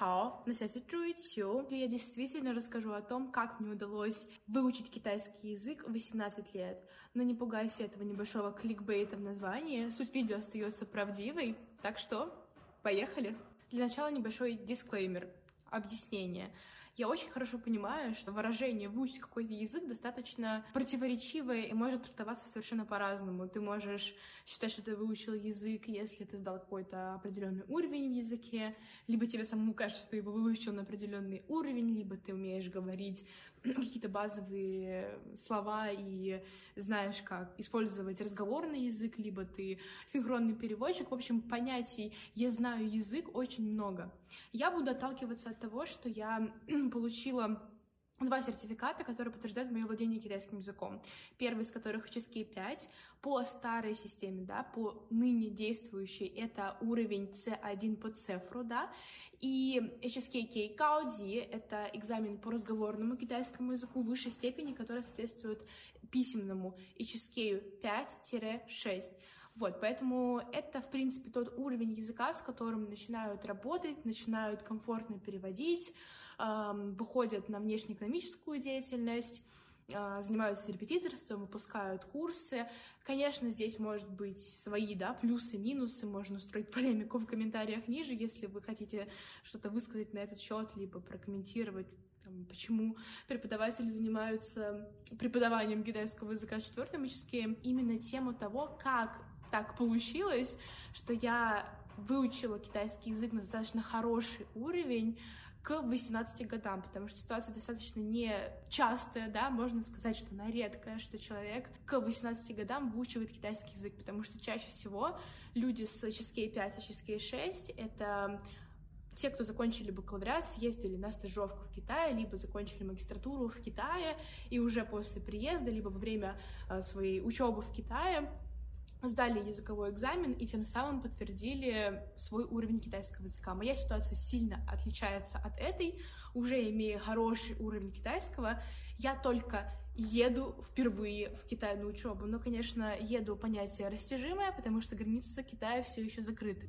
好，на связи Чуичу. Я действительно расскажу о том, как мне удалось выучить китайский язык в 18 лет. Но не пугайся этого небольшого кликбейта в названии. Суть видео остается правдивой. Так что, поехали! Для начала небольшой дисклеймер, объяснение. Я очень хорошо понимаю, что выражение «выучить какой-то язык» достаточно противоречивое и может трактоваться совершенно по-разному. Ты можешь считать, что ты выучил язык, если ты сдал какой-то определенный уровень в языке, либо тебе самому кажется, что ты его выучил на определенный уровень, либо ты умеешь говорить какие-то базовые слова и знаешь, как использовать разговорный язык, либо ты синхронный переводчик. В общем, понятий «я знаю язык» очень много. Я буду отталкиваться от того, что я получила два сертификата, которые подтверждают мое владение китайским языком. Первый из которых HSK 5 по старой системе, да, по ныне действующей, это уровень C1 по цифру, да, и HSK K это экзамен по разговорному китайскому языку высшей степени, который соответствует письменному HSK 5-6. Вот, поэтому это, в принципе, тот уровень языка, с которым начинают работать, начинают комфортно переводить, выходят на внешнеэкономическую деятельность, э, занимаются репетиторством, выпускают курсы. Конечно, здесь может быть свои, да, плюсы, минусы, можно устроить полемику в комментариях ниже, если вы хотите что-то высказать на этот счет, либо прокомментировать там, почему преподаватели занимаются преподаванием китайского языка в четвертом ячейке, именно тему того, как так получилось, что я выучила китайский язык на достаточно хороший уровень к 18 годам, потому что ситуация достаточно нечастая, да, можно сказать, что она редкая, что человек к 18 годам выучивает китайский язык, потому что чаще всего люди с HSK 5 и HSK 6 — это те, кто закончили бакалавриат, съездили на стажировку в Китае, либо закончили магистратуру в Китае, и уже после приезда, либо во время э, своей учебы в Китае сдали языковой экзамен и тем самым подтвердили свой уровень китайского языка. Моя ситуация сильно отличается от этой. Уже имея хороший уровень китайского, я только еду впервые в Китай на учебу. Но, конечно, еду понятие растяжимое, потому что границы Китая все еще закрыты.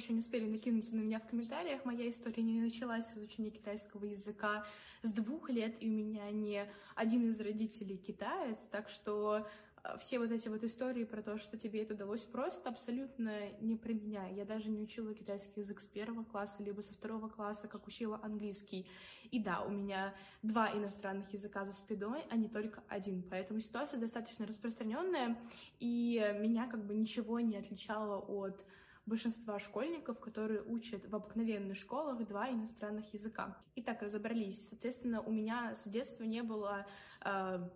Еще не успели накинуться на меня в комментариях, моя история не началась с изучения китайского языка с двух лет, и у меня не один из родителей китаец, так что э, все вот эти вот истории про то, что тебе это удалось просто, абсолютно не про меня. Я даже не учила китайский язык с первого класса, либо со второго класса, как учила английский. И да, у меня два иностранных языка за спиной, а не только один. Поэтому ситуация достаточно распространенная, и меня как бы ничего не отличало от большинства школьников, которые учат в обыкновенных школах два иностранных языка. Итак, разобрались. Соответственно, у меня с детства не было э,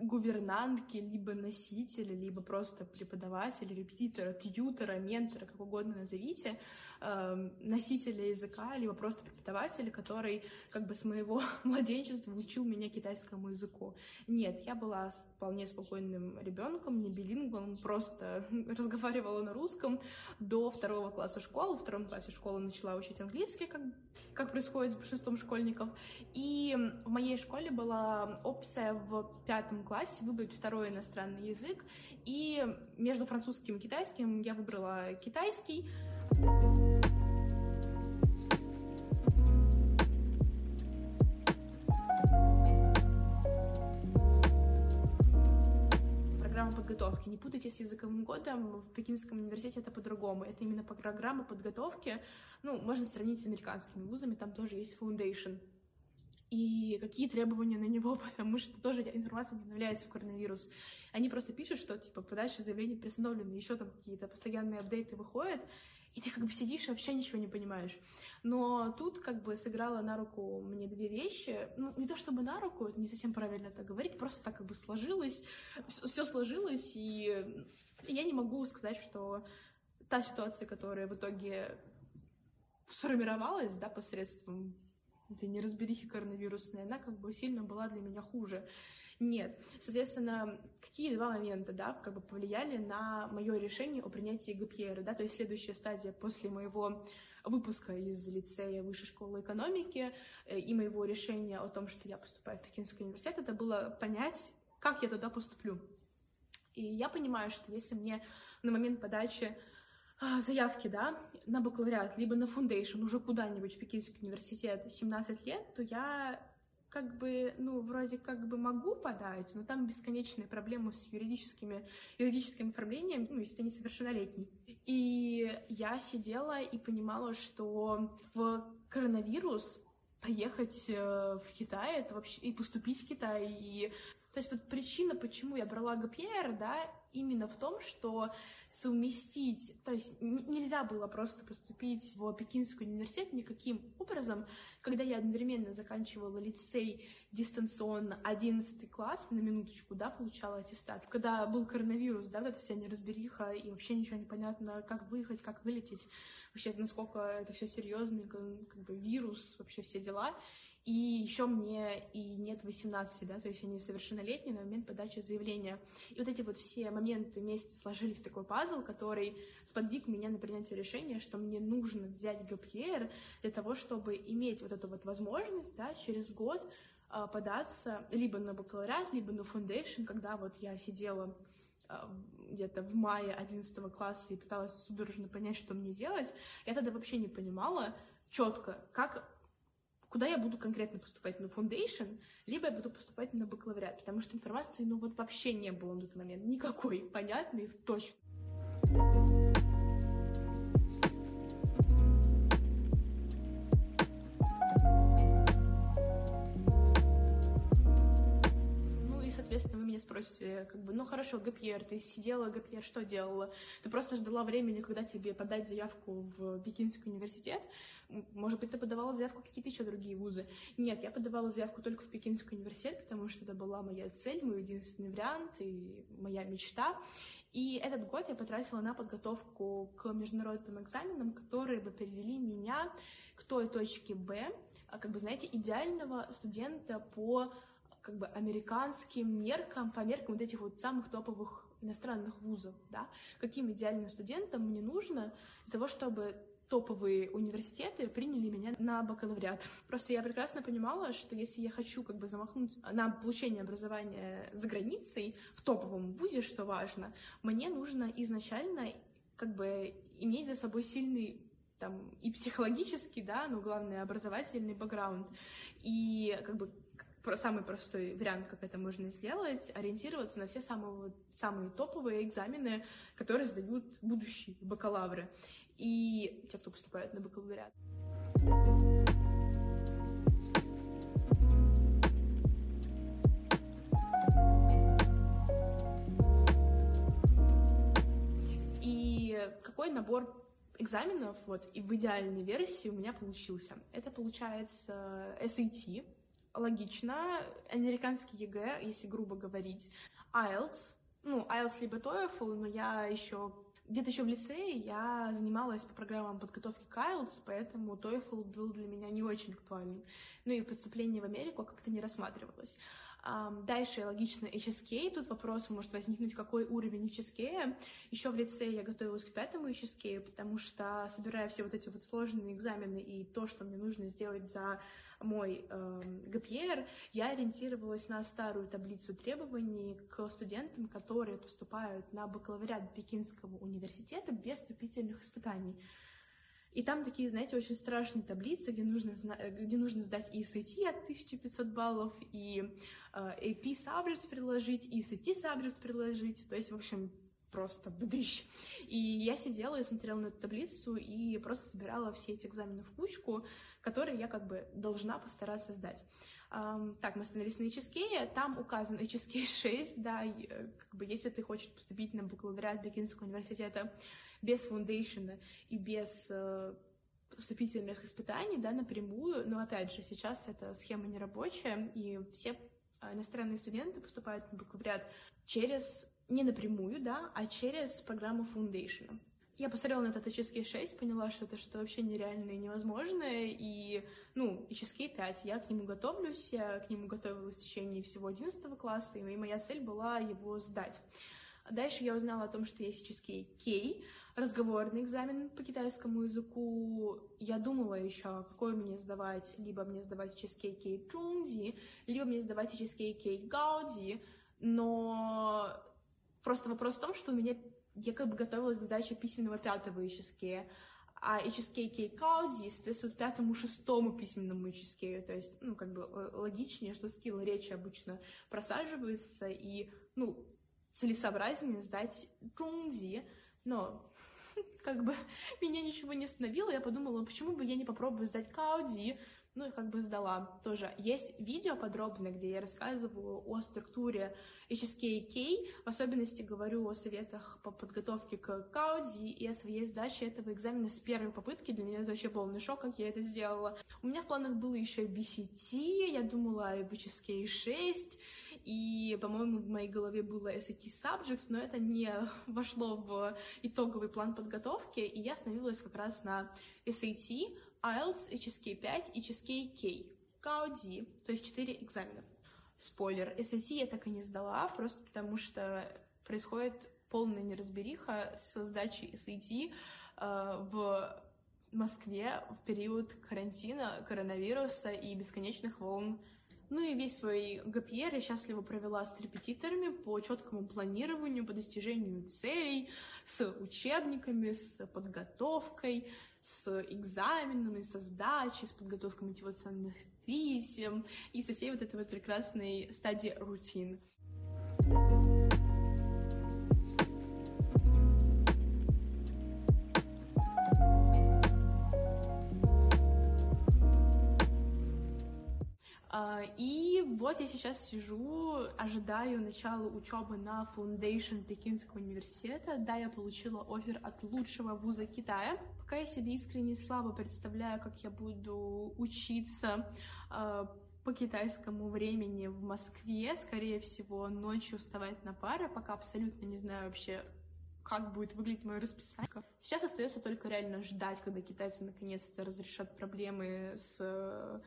гувернантки, либо носителя, либо просто преподавателя, репетитора, тьютера, ментора, как угодно назовите, э, носителя языка, либо просто преподавателя, который как бы с моего младенчества учил меня китайскому языку. Нет, я была вполне спокойным ребенком, не билингвом, просто разговаривала на русском до второго класса школы. В втором классе школы начала учить английский, как, как происходит с большинством школьников. И в моей школе была опция в пятом классе выбрать второй иностранный язык, и между французским и китайским я выбрала китайский. Подготовки. Не путайте с языковым годом, в Пекинском университете это по-другому. Это именно программа подготовки, ну, можно сравнить с американскими вузами, там тоже есть foundation и какие требования на него, потому что тоже информация не обновляется в коронавирус. Они просто пишут, что, типа, подача заявления приостановлена, еще там какие-то постоянные апдейты выходят, и ты как бы сидишь и вообще ничего не понимаешь. Но тут как бы сыграла на руку мне две вещи. Ну, не то чтобы на руку, это не совсем правильно это говорить, просто так как бы сложилось, все сложилось, и я не могу сказать, что та ситуация, которая в итоге сформировалась, да, посредством этой неразберихи коронавирусной, она как бы сильно была для меня хуже. Нет. Соответственно, какие два момента, да, как бы повлияли на мое решение о принятии ГПР, да, то есть следующая стадия после моего выпуска из лицея Высшей школы экономики э, и моего решения о том, что я поступаю в Пекинский университет, это было понять, как я туда поступлю. И я понимаю, что если мне на момент подачи а, заявки, да, на бакалавриат, либо на фундейшн, уже куда-нибудь в Пекинский университет 17 лет, то я как бы, ну, вроде как бы могу подать, но там бесконечные проблемы с юридическими, юридическим оформлением, ну, если ты несовершеннолетний. И я сидела и понимала, что в коронавирус поехать э, в Китай, это вообще и поступить в Китай, и то есть вот причина, почему я брала ГПР, да, именно в том, что совместить, то есть нельзя было просто поступить в Пекинский университет никаким образом, когда я одновременно заканчивала лицей дистанционно 11 класс, на минуточку, да, получала аттестат, когда был коронавирус, да, вот эта вся неразбериха, и вообще ничего не понятно, как выехать, как вылететь, вообще насколько это все серьезно, как, как бы вирус, вообще все дела, и еще мне и нет 18, да, то есть я несовершеннолетняя на момент подачи заявления. И вот эти вот все моменты вместе сложились в такой пазл, который сподвиг меня на принятие решения, что мне нужно взять ГПР для того, чтобы иметь вот эту вот возможность, да, через год э, податься либо на бакалавриат, либо на фундейшн, когда вот я сидела э, где-то в мае 11 класса и пыталась судорожно понять, что мне делать, я тогда вообще не понимала четко, как куда я буду конкретно поступать, на foundation, либо я буду поступать на бакалавриат, потому что информации, ну вот вообще не было на тот момент никакой понятной, точно. Соответственно, вы меня спросите, как бы, ну хорошо, ГПР, ты сидела, ГПР что делала? Ты просто ждала времени, когда тебе подать заявку в Пекинский университет, может быть, ты подавала заявку в какие-то еще другие вузы. Нет, я подавала заявку только в Пекинский университет, потому что это была моя цель, мой единственный вариант и моя мечта. И этот год я потратила на подготовку к международным экзаменам, которые бы привели меня к той точке Б, а, как бы, знаете, идеального студента по как бы американским меркам, по меркам вот этих вот самых топовых иностранных вузов, да, каким идеальным студентам мне нужно для того, чтобы топовые университеты приняли меня на бакалавриат. Просто я прекрасно понимала, что если я хочу как бы замахнуть на получение образования за границей, в топовом вузе, что важно, мне нужно изначально как бы иметь за собой сильный там и психологический, да, но главное образовательный бэкграунд. И как бы самый простой вариант, как это можно сделать, ориентироваться на все самые, самые топовые экзамены, которые сдают будущие бакалавры и те, кто поступает на бакалавриат. И какой набор экзаменов вот и в идеальной версии у меня получился. Это получается SAT, логично, американский ЕГЭ, если грубо говорить, IELTS, ну, IELTS либо TOEFL, но я еще где-то еще в лицее я занималась по программам подготовки к IELTS, поэтому TOEFL был для меня не очень актуальным. Ну и поступление в Америку как-то не рассматривалось. Дальше логично HSK. Тут вопрос может возникнуть, какой уровень HSK. Еще в лицее я готовилась к пятому HSK, потому что, собирая все вот эти вот сложные экзамены и то, что мне нужно сделать за мой э, ГПР, я ориентировалась на старую таблицу требований к студентам, которые поступают на бакалавриат Пекинского университета без вступительных испытаний. И там такие, знаете, очень страшные таблицы, где нужно, где нужно сдать и SAT от 1500 баллов, и э, AP subject приложить, и SAT subject приложить. То есть, в общем, просто быдыщ. И я сидела и смотрела на эту таблицу и просто собирала все эти экзамены в кучку, которые я как бы должна постараться сдать. Так, мы остановились на HSK, там указан HSK 6, да, э, как бы если ты хочешь поступить на бакалавриат Бекинского университета без фундейшена и без uh, вступительных испытаний, да, напрямую, но опять же, сейчас эта схема не рабочая, и все uh, иностранные студенты поступают на бакалавриат через, не напрямую, да, а через программу фундейшена. Я посмотрела на этот HSK 6, поняла, что это что-то вообще нереальное и невозможное, и, ну, HSK 5, я к нему готовлюсь, я к нему готовилась в течение всего 11 класса, и моя цель была его сдать. Дальше я узнала о том, что есть HSK K, разговорный экзамен по китайскому языку. Я думала еще, какой мне сдавать, либо мне сдавать HSK K Чунзи, либо мне сдавать HSK K Гаоди, но просто вопрос в том, что у меня я как бы готовилась к сдаче письменного пятого HSK, а HSK K Кауди соответствует пятому, шестому письменному HSK, то есть, ну, как бы логичнее, что скилл речи обычно просаживается, и, ну, целесообразнее сдать Чунзи, но как бы меня ничего не остановило, я подумала, почему бы я не попробую сдать Кауди, ну и как бы сдала тоже. Есть видео подробное, где я рассказываю о структуре HSK в особенности говорю о советах по подготовке к Кауди и о своей сдаче этого экзамена с первой попытки. Для меня это вообще полный шок, как я это сделала. У меня в планах было еще BCT, я думала о HSK 6, и, по-моему, в моей голове было SAT Subjects, но это не вошло в итоговый план подготовки, и я остановилась как раз на SAT, IELTS, HSK 5 и HSK K. КАОДи, то есть 4 экзамена. Спойлер, SAT я так и не сдала, просто потому что происходит полная неразбериха с сдачей SAT э, в Москве в период карантина, коронавируса и бесконечных волн. Ну и весь свой ГПР я счастливо провела с репетиторами по четкому планированию, по достижению целей, с учебниками, с подготовкой, с экзаменами, со сдачей, с подготовкой мотивационных писем и со всей вот этой вот прекрасной стадии рутин. А, и вот я сейчас сижу, ожидаю начала учебы на Foundation Пекинского университета. Да, я получила офер от лучшего вуза Китая. Пока я себе искренне слабо представляю, как я буду учиться э, по китайскому времени в Москве, скорее всего, ночью вставать на пары, пока абсолютно не знаю вообще, как будет выглядеть мое расписание. Сейчас остается только реально ждать, когда китайцы наконец-то разрешат проблемы с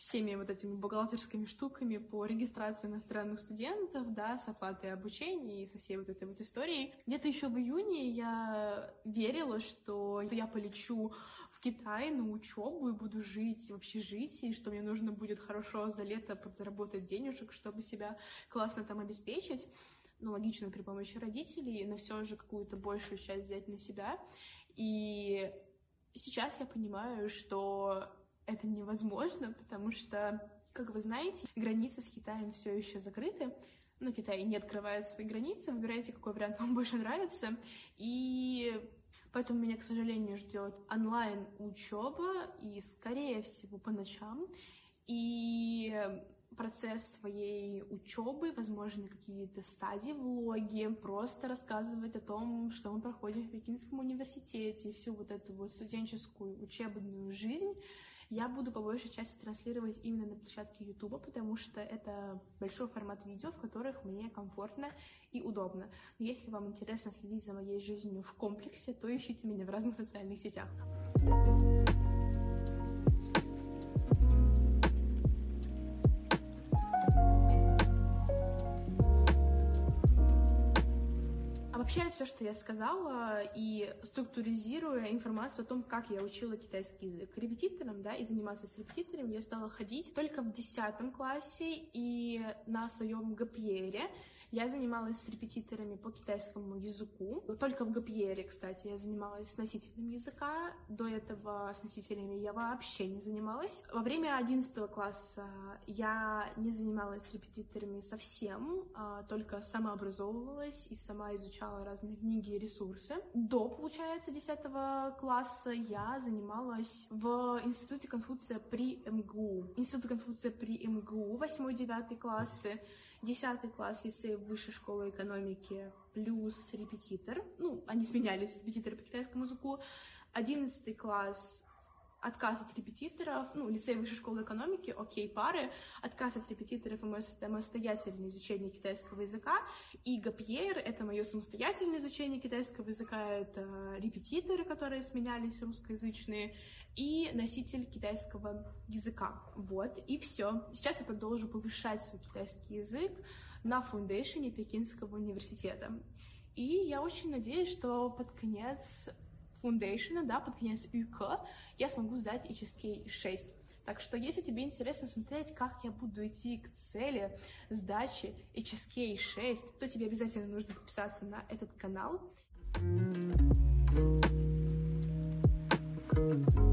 всеми вот этими бухгалтерскими штуками по регистрации иностранных студентов, да, с оплатой обучения и со всей вот этой вот историей. Где-то еще в июне я верила, что я полечу в Китай на учебу и буду жить в общежитии, что мне нужно будет хорошо за лето подзаработать денежек, чтобы себя классно там обеспечить, ну, логично, при помощи родителей, но все же какую-то большую часть взять на себя. И сейчас я понимаю, что это невозможно, потому что, как вы знаете, границы с Китаем все еще закрыты. Ну, Китай не открывает свои границы, выбирайте, какой вариант вам больше нравится. И поэтому меня, к сожалению, ждет онлайн учеба и, скорее всего, по ночам. И процесс твоей учебы, возможно, какие-то стадии влоги, просто рассказывать о том, что мы проходим в Пекинском университете, всю вот эту вот студенческую учебную жизнь я буду по большей части транслировать именно на площадке YouTube, потому что это большой формат видео, в которых мне комфортно и удобно. Но если вам интересно следить за моей жизнью в комплексе, то ищите меня в разных социальных сетях. Обобщая все, что я сказала, и структуризируя информацию о том, как я учила китайский язык. Репетиторам, да, и заниматься с репетиторами, я стала ходить только в 10 классе и на своем ГПРе я занималась с репетиторами по китайскому языку. Только в Гапьере, кстати, я занималась с носителями языка. До этого с носителями я вообще не занималась. Во время 11 класса я не занималась с репетиторами совсем, а только самообразовывалась и сама изучала разные книги и ресурсы. До, получается, 10 класса я занималась в Институте Конфуция при МГУ. Институт Конфуция при МГУ, 8-9 классы. 10 класс лицея высшей школы экономики плюс репетитор. Ну, они сменялись, репетиторы по китайскому языку. 11 класс отказ от репетиторов, ну, лицей высшей школы экономики, окей, пары, отказ от репетиторов и мое самостоятельное изучение китайского языка, и гапьер — это мое самостоятельное изучение китайского языка, это репетиторы, которые сменялись, русскоязычные, и носитель китайского языка. Вот, и все. Сейчас я продолжу повышать свой китайский язык на фундейшене Пекинского университета. И я очень надеюсь, что под конец фундейшена, да, под конец ЮК я смогу сдать HSK 6. Так что, если тебе интересно смотреть, как я буду идти к цели сдачи HSK 6, то тебе обязательно нужно подписаться на этот канал. thank you